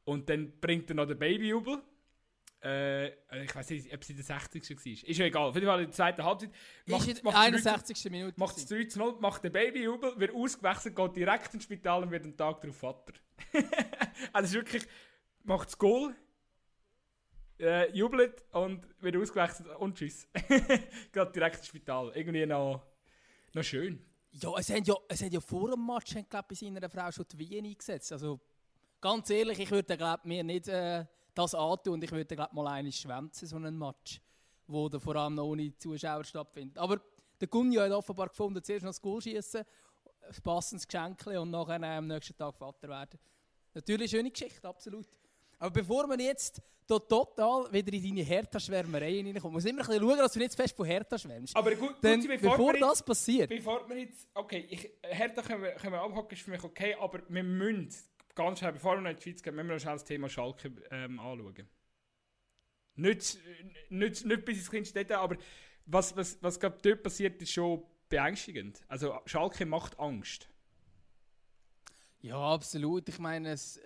Und dann bringt er noch den Babyjubel. Äh, ich weiß nicht, ob es in der 60. war. Ist ja egal. Auf jeden Fall in der zweiten Halbzeit. Macht, ist in 61. Minute. Macht es 3 zu 0, macht den Babyjubel, wird ausgewechselt, geht direkt ins Spital und wird einen Tag darauf Vater. also ist wirklich, macht das Goal, äh, jubelt und wird ausgewechselt und tschüss. geht direkt ins Spital. Irgendwie noch, noch schön. Ja, es haben ja, es haben ja vor dem Match haben, glaub, bei seiner Frau schon die Wien eingesetzt. Also, ganz ehrlich, ich würde glaub, mir nicht äh, das antun. Und ich würde, glaube mal einen schwänzen, so einen Match, wo der vor allem noch ohne Zuschauer stattfindet. Aber der Gunja hat offenbar gefunden, zuerst noch das Goal schießen, ein passendes Geschenk und nachher am nächsten Tag Vater werden. Natürlich eine schöne Geschichte, absolut. Aber bevor wir jetzt total wieder in deine Hertha-Schwärmerei reinkommen, muss immer ein bisschen schauen, dass du nicht zu fest von Hertha schwärmst. Aber gut, Denn gut, bevor, bevor das jetzt, passiert, Bevor wir jetzt, okay, ich, Hertha können wir, können wir abhaken, ist für mich okay, aber wir müssen, ganz schnell, bevor wir noch in die Schweiz gehen, müssen wir noch schnell das Thema Schalke ähm, anschauen. Nicht, nicht, nicht bis ins kleinste Detail, aber was, was, was gerade dort passiert, ist schon beängstigend. Also Schalke macht Angst. Ja, absolut. Ich meine, es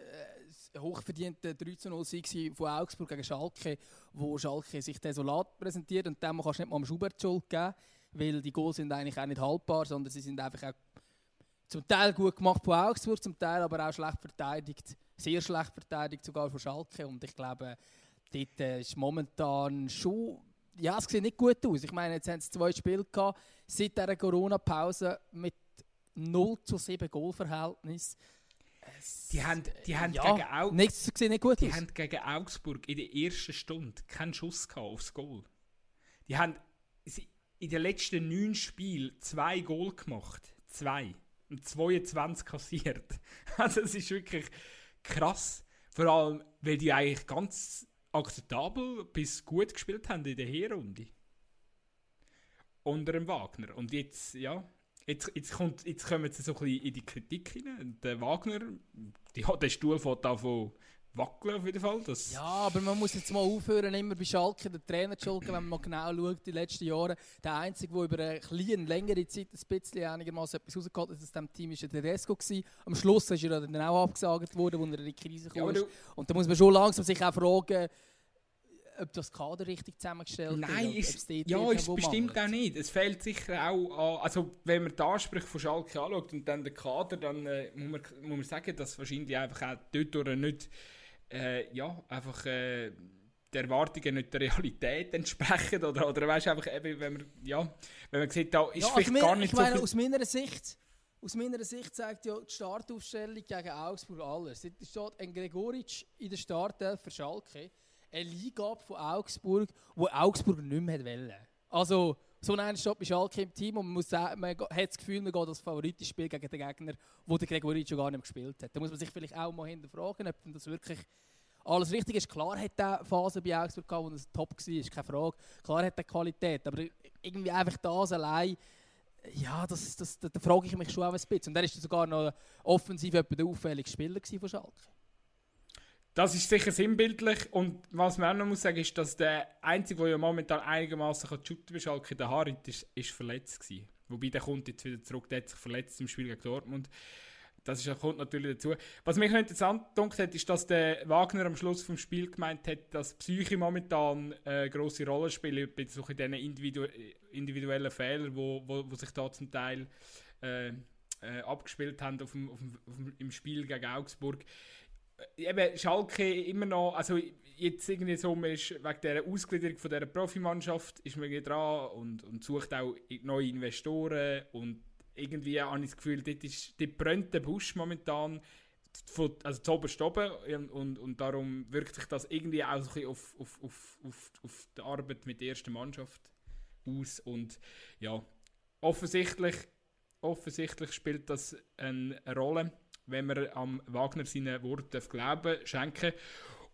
ein hochverdienter 13-0-Sieg von Augsburg gegen Schalke, wo Schalke sich desolat präsentiert und dem kannst du nicht mal am Schubert Schuld geben, weil die Goals sind eigentlich auch nicht haltbar, sondern sie sind einfach auch zum Teil gut gemacht von Augsburg, zum Teil aber auch schlecht verteidigt, sehr schlecht verteidigt sogar von Schalke und ich glaube, dort äh, ist momentan schon ja, es sieht nicht gut aus. Ich meine, jetzt haben sie zwei Spiele gehabt, seit dieser Corona-Pause mit 0 zu 7 Goalverhältnis. Die haben, die haben ja, gegen Augsburg. Nichts sieht nicht gut Die aus. haben gegen Augsburg in der ersten Stunde keinen Schuss gehabt aufs Goal. Die haben in den letzten neun Spielen zwei Goal gemacht. Zwei. Und 22 kassiert. Also es ist wirklich krass. Vor allem, weil die eigentlich ganz akzeptabel bis gut gespielt haben in der Hinrunde. Unter dem Wagner. Und jetzt, ja, jetzt, jetzt, kommt, jetzt kommen sie so ein bisschen in die Kritik hinein. Der Wagner, die, der Stuhl fährt davon wackeln auf jeden Fall. Das, Ja, aber man muss jetzt mal aufhören, immer bei Schalke den Trainer zu schulden, wenn man genau schaut, die letzten Jahre. Der Einzige, der über eine kleine, längere Zeit ein bisschen einigermaßen etwas rausgeholt hat aus diesem Team, war der Tedesco. Am Schluss ist er dann auch abgesagt worden, als er in die Krise Ja, kam. du- Und da muss man schon langsam sich auch fragen, ob das Kader richtig zusammengestellt Nein, ist. ist, ja, ist bestimmt auch nicht. Es fehlt sicher auch an, also wenn man die Ansprüche von Schalke anschaut und dann den Kader, dann äh, muss, man, muss man sagen, dass wahrscheinlich einfach auch dort nicht, äh, ja, einfach äh, die Erwartungen nicht der Realität entsprechen oder, oder weißt einfach eben, wenn man, ja, wenn man sieht, da ist Ja, vielleicht also gar nicht ich meine, so viel... aus meiner Sicht, aus meiner Sicht zeigt ja die Startaufstellung gegen Augsburg alles. Es steht ein Gregoritsch in der Startelf für Schalke, eine Liga von Augsburg, wo Augsburg nicht mehr wollte. Also so ein steht bei Schalke im Team und man, muss sagen, man hat das Gefühl, man geht als Favoritenspiel gegen den Gegner, wo der Gregoritsch schon gar nicht mehr gespielt hat. Da muss man sich vielleicht auch mal hinterfragen, ob das wirklich alles richtig ist. Klar hat er Phasen bei Augsburg gehabt, wo er top war, ist keine Frage. Klar hat er Qualität, aber irgendwie einfach das allein ja, das, das, da, da frage ich mich schon auch ein bisschen. Und er war sogar noch offensiv der auffälligste Spieler von Schalke. Das ist sicher sinnbildlich und was man auch noch muss sagen, ist, dass der Einzige, der ja momentan einigermaßen shooten Schalke, der Harit, ist, ist verletzt gewesen. Wobei der kommt jetzt wieder zurück, der hat sich verletzt im Spiel gegen Dortmund. Das ist, kommt natürlich dazu. Was mich noch interessant hat, ist, dass der Wagner am Schluss vom Spiel gemeint hat, dass Psyche momentan eine grosse Rolle spielt bei so diesen individu individuellen Fehlern, wo, wo, wo sich da zum Teil äh, äh, abgespielt haben auf dem, auf dem, auf dem, im Spiel gegen Augsburg. Äh, Eben Schalke immer noch, also jetzt irgendwie so, man ist wegen der Ausgliederung von dieser Profimannschaft ist man dran und, und sucht auch neue Investoren und irgendwie habe ich das Gefühl, dort, ist, dort brennt der Busch momentan von, also zu oberst oben und, und, und darum wirkt sich das irgendwie auch so ein bisschen auf, auf, auf, auf, auf die Arbeit mit der ersten Mannschaft aus und ja, offensichtlich, offensichtlich spielt das eine Rolle, wenn man am Wagner seinen Worten glauben schenken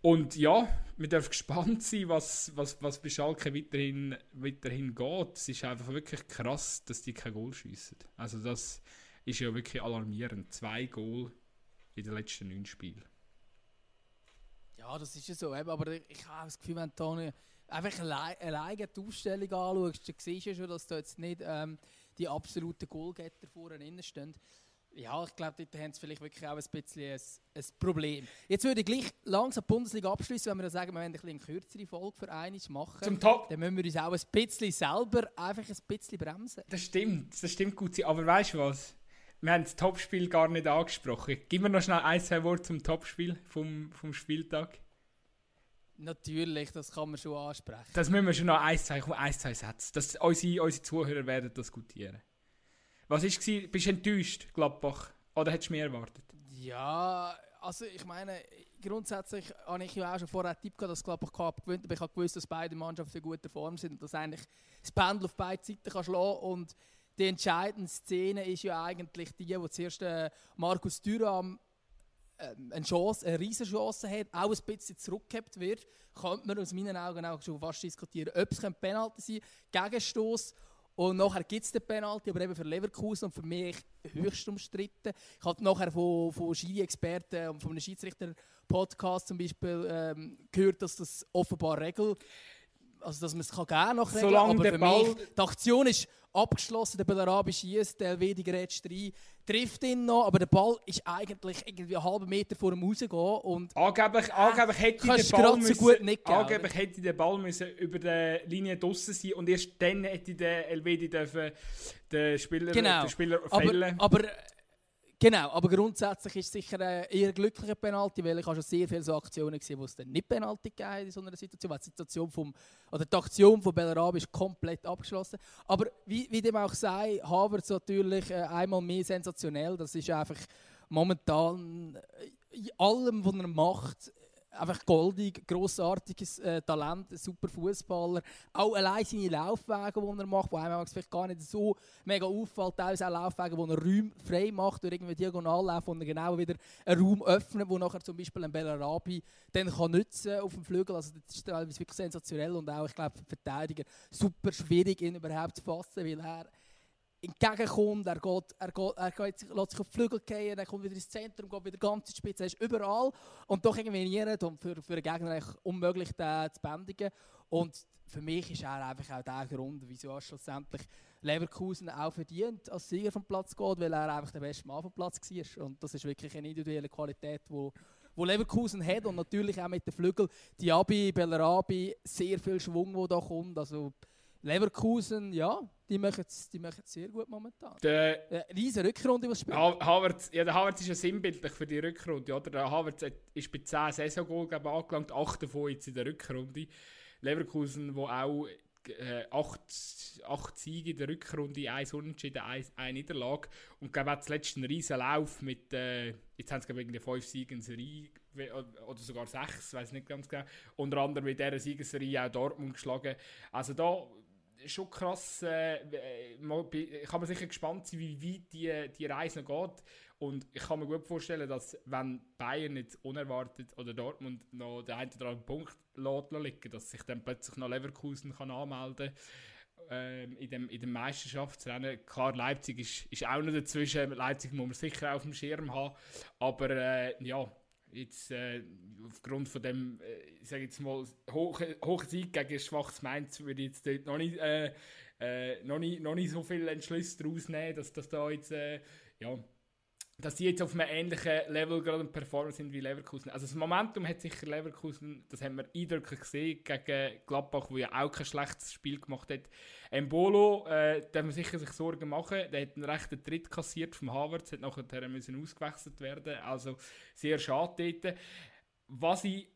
und ja, wir dürfen gespannt sein, was, was, was bei Schalke weiterhin, weiterhin geht. Es ist einfach wirklich krass, dass die kein Goal schiessen. Also das ist ja wirklich alarmierend. Zwei Goal in den letzten neun Spielen. Ja, das ist ja so. Aber ich habe das Gefühl, wenn nicht einfach alleine die Ausstellung anschaust, dann siehst du schon, dass da jetzt nicht ähm, die absoluten Goalgetter vorne stehen. Ja, ich glaube, dort haben sie vielleicht wirklich auch ein bisschen ein, ein Problem. Jetzt würde ich gleich langsam die Bundesliga abschließen, wenn wir dann sagen, wir wollen ein bisschen eine kürzere Folge für einmal machen. Zum Top. Dann müssen wir uns auch ein bisschen selber einfach ein bisschen bremsen. Das stimmt, das stimmt gut. Aber weißt du was? Wir haben das Topspiel gar nicht angesprochen. Gib mir noch schnell ein, zwei Worte zum Topspiel vom, vom Spieltag. Natürlich, das kann man schon ansprechen. Das müssen wir schon noch ein, zwei, ein, zwei Sätze. Das, unsere, unsere Zuhörer werden diskutieren. Was war? Bist du enttäuscht, Gladbach? Oder hättest du mehr erwartet? Ja, also ich meine, grundsätzlich habe ich ja auch schon vorher einen Tipp gehabt, dass Gladbach Cup gewinnt, aber ich habe gewusst, dass beide Mannschaften in guter Form sind und dass eigentlich das Pendel auf beide Seiten kann schlagen und die entscheidende Szene ist ja eigentlich die, wo zuerst äh, Markus Thuram ähm, eine Chance, eine riesige Chance hat, auch ein bisschen zurückgehabt wird, könnte man aus meinen Augen auch schon fast diskutieren, ob es ein Penalty sein Gegenstoß und nachher gibt es den Penalty, aber eben für Leverkusen und für mich höchst umstritten. Ich habe nachher von, von Schiri-Experten und von einem Schiedsrichter-Podcast zum Beispiel ähm, gehört, dass das offenbar Regel also dass man es gerne noch regeln Solange aber für Ball- mich, die Aktion ist abgeschlossen, der Bellarabi schießt, der LW grätscht rein, trifft ihn noch, aber der Ball ist eigentlich irgendwie einen halben Meter vor ihm rausgehen und Angeblich, angeblich hätte der Ball gerade so müssen, gut nicht geben, angeblich hätte der Ball müssen über der Linie draussen sein und erst dann hätte der Elvedi dürfen den Spieler, Genau. den Spieler aber, fällen. aber äh, genau, aber grundsätzlich ist es sicher ein eher glücklicher Penalty, weil ich habe schon sehr viele so Aktionen gesehen, wo es dann nicht Penalty gegeben hat in so einer Situation, weil die Situation vom, oder die Aktion von Bellarabi ist komplett abgeschlossen. Aber wie, wie dem auch sei, Havertz natürlich äh, einmal mehr sensationell, das ist einfach momentan äh, in allem, was er macht, einfach goldig, grossartiges äh, Talent, super Fußballer. Auch allein seine Laufwege, die er macht, die einem vielleicht gar nicht so mega auffällt, teilweise auch Laufwege, wo er Räume frei macht, durch irgendwie Diagonallauf, wo er genau wieder einen Raum öffnet, wo nachher zum Beispiel ein Bellarabi dann kann nutzen auf dem Flügel. Also das ist teilweise wirklich sensationell und auch, ich glaube, für die Verteidiger super schwierig, ihn überhaupt zu fassen, weil er entgegenkommt, er, geht, er, geht, er geht, lässt sich auf die Flügel fallen, er kommt wieder ins Zentrum, geht wieder ganz in die Spitze, er ist überall und doch irgendwie nie und für, für einen Gegner unmöglich, den zu bändigen. Und für mich ist er einfach auch der Grund, wieso er schlussendlich Leverkusen auch verdient als Sieger vom Platz geht, weil er einfach der beste Mann vom Platz war. Und das ist wirklich eine individuelle Qualität, wo, wo Leverkusen hat und natürlich auch mit den Flügeln Diaby, Bellarabi, sehr viel Schwung, wo da kommt. Also Leverkusen, ja, die machen es die machen's sehr gut momentan. Der Äh, riesen Rückrunde, was spielt. Ha- Havertz, ja, der Havertz ist ja sinnbildlich für die Rückrunde. Oder? Der Havertz ist bei 10 Saisongoal angelangt, 8 davon jetzt in der Rückrunde. Leverkusen, wo auch äh, 8, 8 Siege in der Rückrunde, 1 Unentschieden, 1 eine Niederlage. Und glaube auch zuletzt einen riesen Lauf mit, äh, jetzt haben sie glaube ich 5 Siege in Serie oder sogar 6, weiß nicht ganz genau. Unter anderem mit dieser Siegesserie auch Dortmund geschlagen. Also da schon krass. Äh, mal kann man sicher gespannt sein, wie weit die, die Reise noch geht. Und ich kann mir gut vorstellen, dass wenn Bayern jetzt unerwartet oder Dortmund noch den einen oder anderen Punkt liegen, dass sich dann plötzlich noch Leverkusen kann anmelden ähm, in, dem, in dem Meisterschaftsrennen. Klar, Leipzig ist, ist auch noch dazwischen. Leipzig muss man sicher auf dem Schirm haben. Aber äh, ja, jetzt äh, aufgrund von dem, äh, ich sage jetzt mal, hohen hohe Sieg gegen schwaches Mainz würde ich jetzt dort noch nicht, äh, äh, noch nicht, noch nicht so viele Entschlüsse daraus nehmen, dass das da jetzt, äh, ja, dass die jetzt auf einem ähnlichen Level gerade performen sind wie Leverkusen. Also das Momentum hat sicher Leverkusen, das haben wir eindrücklich gesehen gegen Gladbach, wo ja auch kein schlechtes Spiel gemacht hat. Embolo, äh, darf man sicher sich Sorgen machen. Der hat einen rechten Tritt kassiert vom Havertz, hat nachher müssen ausgewechselt werden. Also sehr schade dort. Was ich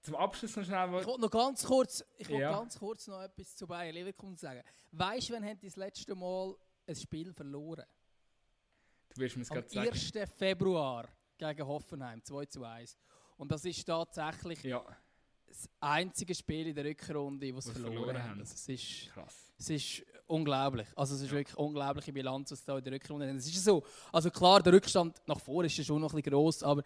zum Abschluss noch schnell... Ich wollte noch ganz kurz, ich Ja. ganz kurz noch etwas zu Bayern Leverkusen sagen. Weißt du, wann haben die das letzte Mal ein Spiel verloren? Du wirst mir gerade sagen. 1. Februar gegen Hoffenheim, 2 zu 1. Und das ist tatsächlich Ja, das einzige Spiel in der Rückrunde, das sie verloren, verloren haben. haben. Also es, ist, krass. es ist unglaublich. Also es ist wirklich eine unglaubliche Bilanz, was sie da in der Rückrunde haben. Es ist so, also klar, der Rückstand nach vorne ist ja schon noch ein bisschen gross, aber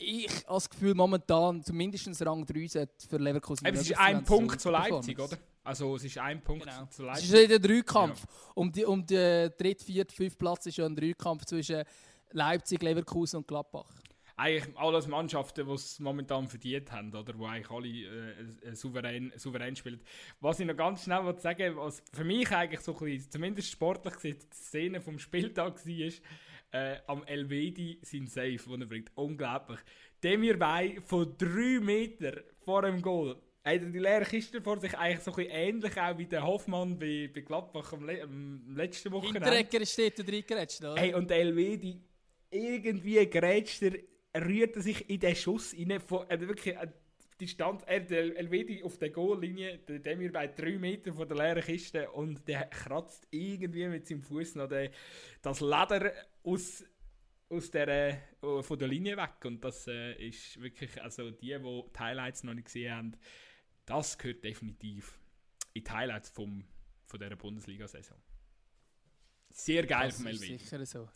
ich habe das Gefühl, momentan zumindest Rang 3 sollte für Leverkusen Eben, es ist ein Punkt zu Leipzig, oder? Also es ist ein Punkt Genau. zu Es Leipzig. ist ja der Dreikampf. Um, die, um den dritten, vierten, fünften Platz ist ja ein Dreikampf zwischen Leipzig, Leverkusen und Gladbach. eigentlich alles Mannschaften, die es momentan verdient haben, oder? Wo eigentlich alle äh, äh, souverän, souverän spielen. Was ich noch ganz schnell wollte sagen was für mich eigentlich so ein bisschen, zumindest sportlich gesehen, die Szene vom Spieltag war, äh, am Elvedi sein Safe, den er bringt. Unglaublich. Demir Bay von 3 Meter vor dem Goal. Er hat die leere Kiste vor sich, eigentlich so ein bisschen ähnlich auch wie der Hoffmann bei, bei Gladbach am, le am letzten Wochenende. Hinterecker steht da reingerätscht, oder? Hey, und der Elvedi, irgendwie grätscht er, er rührt er sich in den Schuss rein, von, äh, wirklich äh, Distanz, er, der Elvedi auf der Goallinie, der Demir bei 3 Meter von der leeren Kiste und der kratzt irgendwie mit seinem Fuß noch den, das Leder aus, aus der, äh, von der Linie weg. Und das äh, ist wirklich, also die, die die Highlights noch nicht gesehen haben, das gehört definitiv in die Highlights vom, von dieser Bundesliga-Saison. Sehr geil Das vom ist Elvedi. sicher so.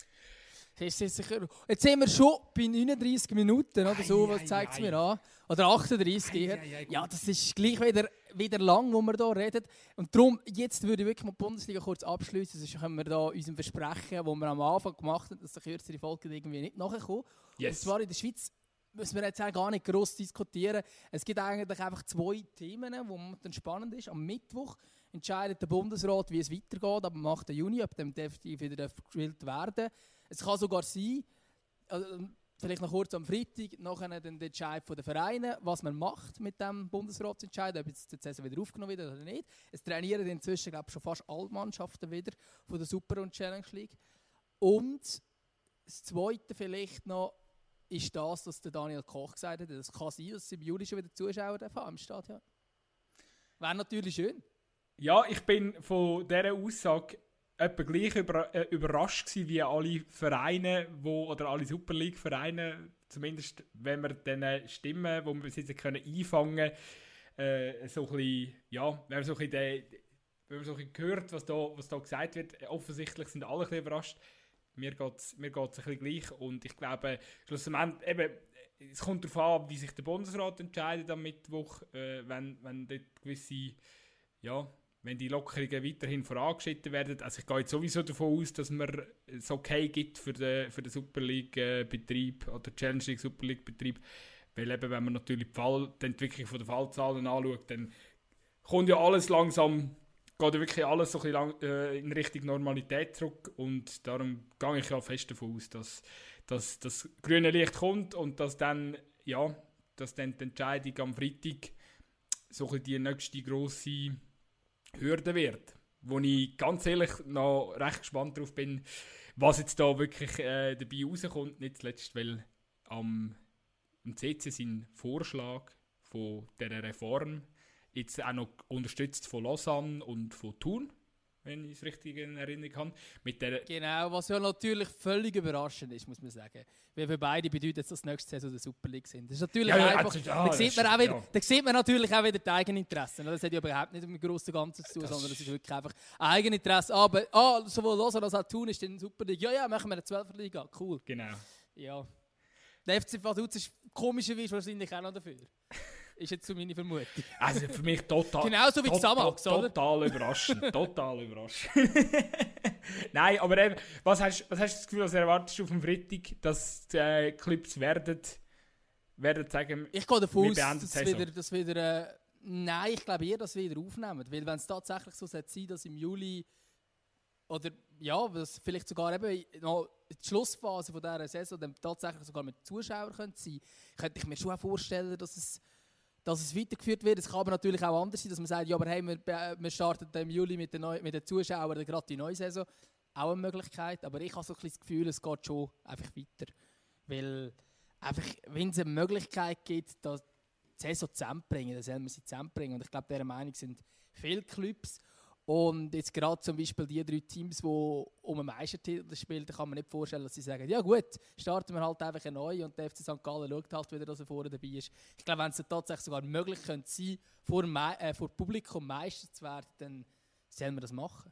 Jetzt sind wir schon bei 39 Minuten oder so, was ei, zeigt es mir an? Oder 38 Ei, eher. Ja, das ist gleich wieder, wieder lang, wo wir hier reden. Und darum, jetzt würde ich wirklich mal die Bundesliga kurz abschließen. Sonst können wir da unserem Versprechen, das wir am Anfang gemacht haben, dass die kürzere Folge irgendwie nicht nachkommen. Yes. Und zwar in der Schweiz müssen wir jetzt auch gar nicht gross diskutieren. Es gibt eigentlich einfach zwei Themen, wo dann spannend ist. Am Mittwoch entscheidet der Bundesrat, wie es weitergeht, ab dem 8. Juni, ab dem definitiv wieder gespielt werden. Es kann sogar sein, also, vielleicht noch kurz am Freitag, nachher der Entscheid von den Vereinen, was man macht mit dem Bundesratsentscheid, ob jetzt die Saison wieder aufgenommen wird oder nicht. Es trainieren inzwischen, glaube schon fast alle Mannschaften wieder von der Super- und Challenge League. Und das Zweite vielleicht noch ist das, was der Daniel Koch gesagt hat. Es kann sein, dass es im Juli schon wieder Zuschauer haben im Stadion. Wäre natürlich schön. Ja, ich bin von dieser Aussage etwa gleich über, äh, überrascht gewesen, wie alle Vereine, wo, oder alle Super League-Vereine, zumindest wenn wir den Stimmen, die wir bis jetzt können einfangen äh, so ein bisschen, ja, wenn man so ein bisschen, wenn man so ein bisschen hört, was da, was da gesagt wird, äh, offensichtlich sind alle ein bisschen überrascht. Mir geht es mir geht's ein bisschen gleich und ich glaube, schlussendlich, eben, es kommt darauf an, wie sich der Bundesrat entscheidet am Mittwoch, äh, wenn, wenn dort gewisse, ja, wenn die Lockerungen weiterhin vorangeschritten werden. Also ich gehe jetzt sowieso davon aus, dass man es okay gibt für den, für den Super League-Betrieb oder Challenge League Super League-Betrieb. Weil eben, wenn man natürlich die, Fall, die Entwicklung der Fallzahlen anschaut, dann kommt ja alles langsam, geht ja wirklich alles so ein lang, äh, in Richtung Normalität zurück und darum gehe ich ja fest davon aus, dass, dass das grüne Licht kommt und dass dann, ja, dass dann die Entscheidung am Freitag so ein bisschen die nächste grosse Hürde wird. Wo ich ganz ehrlich noch recht gespannt drauf bin, was jetzt da wirklich äh, dabei rauskommt. Nicht zuletzt, weil am, am CC sein Vorschlag von dieser Reform jetzt auch noch unterstützt von Lausanne und von Thun, wenn ich es richtig in Erinnerung habe. Mit der, Genau, was ja natürlich völlig überraschend ist, muss man sagen. Weil für beide bedeutet es, dass nächste Saison der Super League sind. Das ist natürlich Ja, ja, einfach, also, ja, da, das sieht man auch wieder, da sieht man natürlich auch wieder die Eigeninteressen. Das hat ja überhaupt nicht mit dem grossen Ganzen zu tun, Das sondern es ist- wirklich einfach Eigeninteresse. Aber ah, sowohl Lausanne als auch Thun ist in der Super League. Ja, ja, machen wir eine 12er Liga. Cool. genau. Ja. Der FC Vaduz ist komischerweise wahrscheinlich auch noch dafür. Ist jetzt so meine Vermutung. Also für mich total. Genauso wie to- to- oder? Total überraschend. total überraschend. Nein, aber eben, was hast, was hast du das Gefühl, was erwartest du auf dem Freitag, dass die äh, Clips werden, werden sagen, Ich gehe davon Wir aus, dass wieder, dass wieder äh, nein, ich glaube eher, dass sie wieder aufnehmen. Weil wenn es tatsächlich so sein sollte, dass im Juli oder ja, dass vielleicht sogar eben noch die Schlussphase von dieser Saison dann tatsächlich sogar mit Zuschauern könnte sein, könnte ich mir schon auch vorstellen, dass es, dass es weitergeführt wird. Es kann aber natürlich auch anders sein, dass man sagt, ja, aber hey, wir, be- wir starten im Juli mit den, neu, mit den Zuschauern gerade die neue Saison. Auch eine Möglichkeit, aber ich habe so ein das Gefühl, es geht schon einfach weiter. Weil einfach, wenn es eine Möglichkeit gibt, dass die Saison zusammenbringen, dann sollen wir sie zusammenbringen. Und ich glaube, dieser Meinung sind viele Clubs. Und jetzt gerade zum Beispiel die drei Teams, die um einen Meistertitel spielen, kann man nicht vorstellen, dass sie sagen, ja gut, starten wir halt einfach neu und der FC St. Gallen schaut halt wieder, dass er vorne dabei ist. Ich glaube, wenn es tatsächlich sogar möglich könnte sein, vor, Me äh, vor Publikum Meister zu werden, dann sollen wir das machen.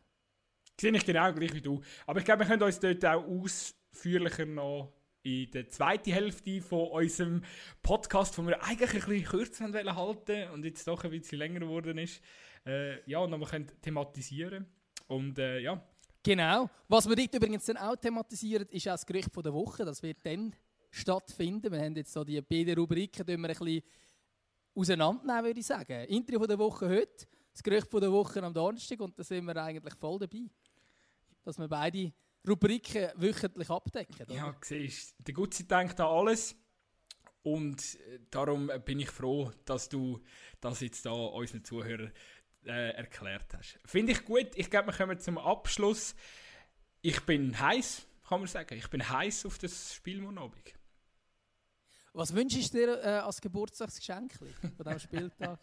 sehe ich genau gleich wie du. Aber ich glaube, wir können uns dort auch ausführlicher noch in der zweiten Hälfte von unserem Podcast, den wir eigentlich ein bisschen kürzer haben halten und jetzt doch ein bisschen länger geworden ist, äh, ja, noch mal können thematisieren Und äh, ja, Genau. Was wir dort übrigens dann auch thematisieren, ist auch das Gericht von der Woche. Das wird dann stattfinden. Wir haben jetzt so die beiden Rubriken die wir ein bisschen auseinandernehmen, würde ich sagen. Intro von der Woche heute, das Gericht von der Woche am Donnerstag und da sind wir eigentlich voll dabei. Dass wir beide Rubriken wöchentlich abdecken. oder? ja siehst, der Gutzi denkt an alles. Und äh, darum bin ich froh, dass du das jetzt da unseren Zuhörern äh, erklärt hast. Finde ich gut. Ich glaube, wir kommen zum Abschluss. Ich bin heiß, kann man sagen. Ich bin heiß auf das Spiel morgen Abend. Was wünschst du dir äh, als Geburtstagsgeschenk von diesem Spieltag?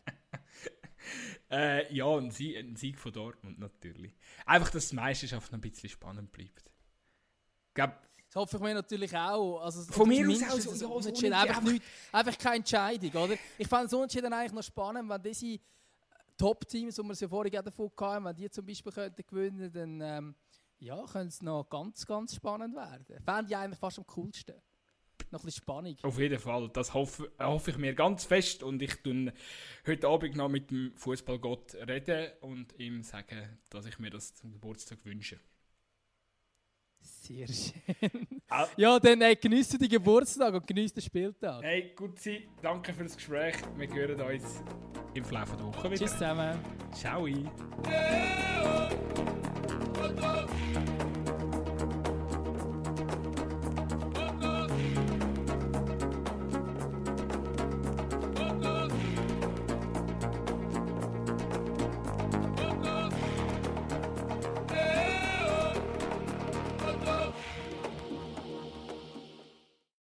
Äh, ja, ein Sieg, ein Sieg von Dortmund natürlich. Einfach, dass die Meisterschaft noch ein bisschen spannend bleibt. Glaube, Das hoffe ich mir natürlich auch. Also, Von mir aus auch so, ein ja, so Unentschieden. einfach, einfach- nicht, einfach keine Entscheidung, oder? Ich fand es Unentschieden eigentlich noch spannend, wenn diese Top-Teams, die wir es ja vorhin auch davon hatten, wenn die zum Beispiel könnten gewinnen dann ähm, ja, könnte es noch ganz, ganz spannend werden. Fände ich eigentlich fast am coolsten. Noch ein bisschen Spannung. Auf jeden Fall, das hoffe, hoffe ich mir ganz fest und ich tun heute Abend noch mit dem Fußballgott reden und ihm sagen, dass ich mir das zum Geburtstag wünsche. Sehr schön. Ah. Ja, dann äh, genießt den Geburtstag und genießt den Spieltag. Hey, gut sein, danke für das Gespräch. Wir hören uns im Verlauf der Woche wieder. Tschüss zusammen. Ciao.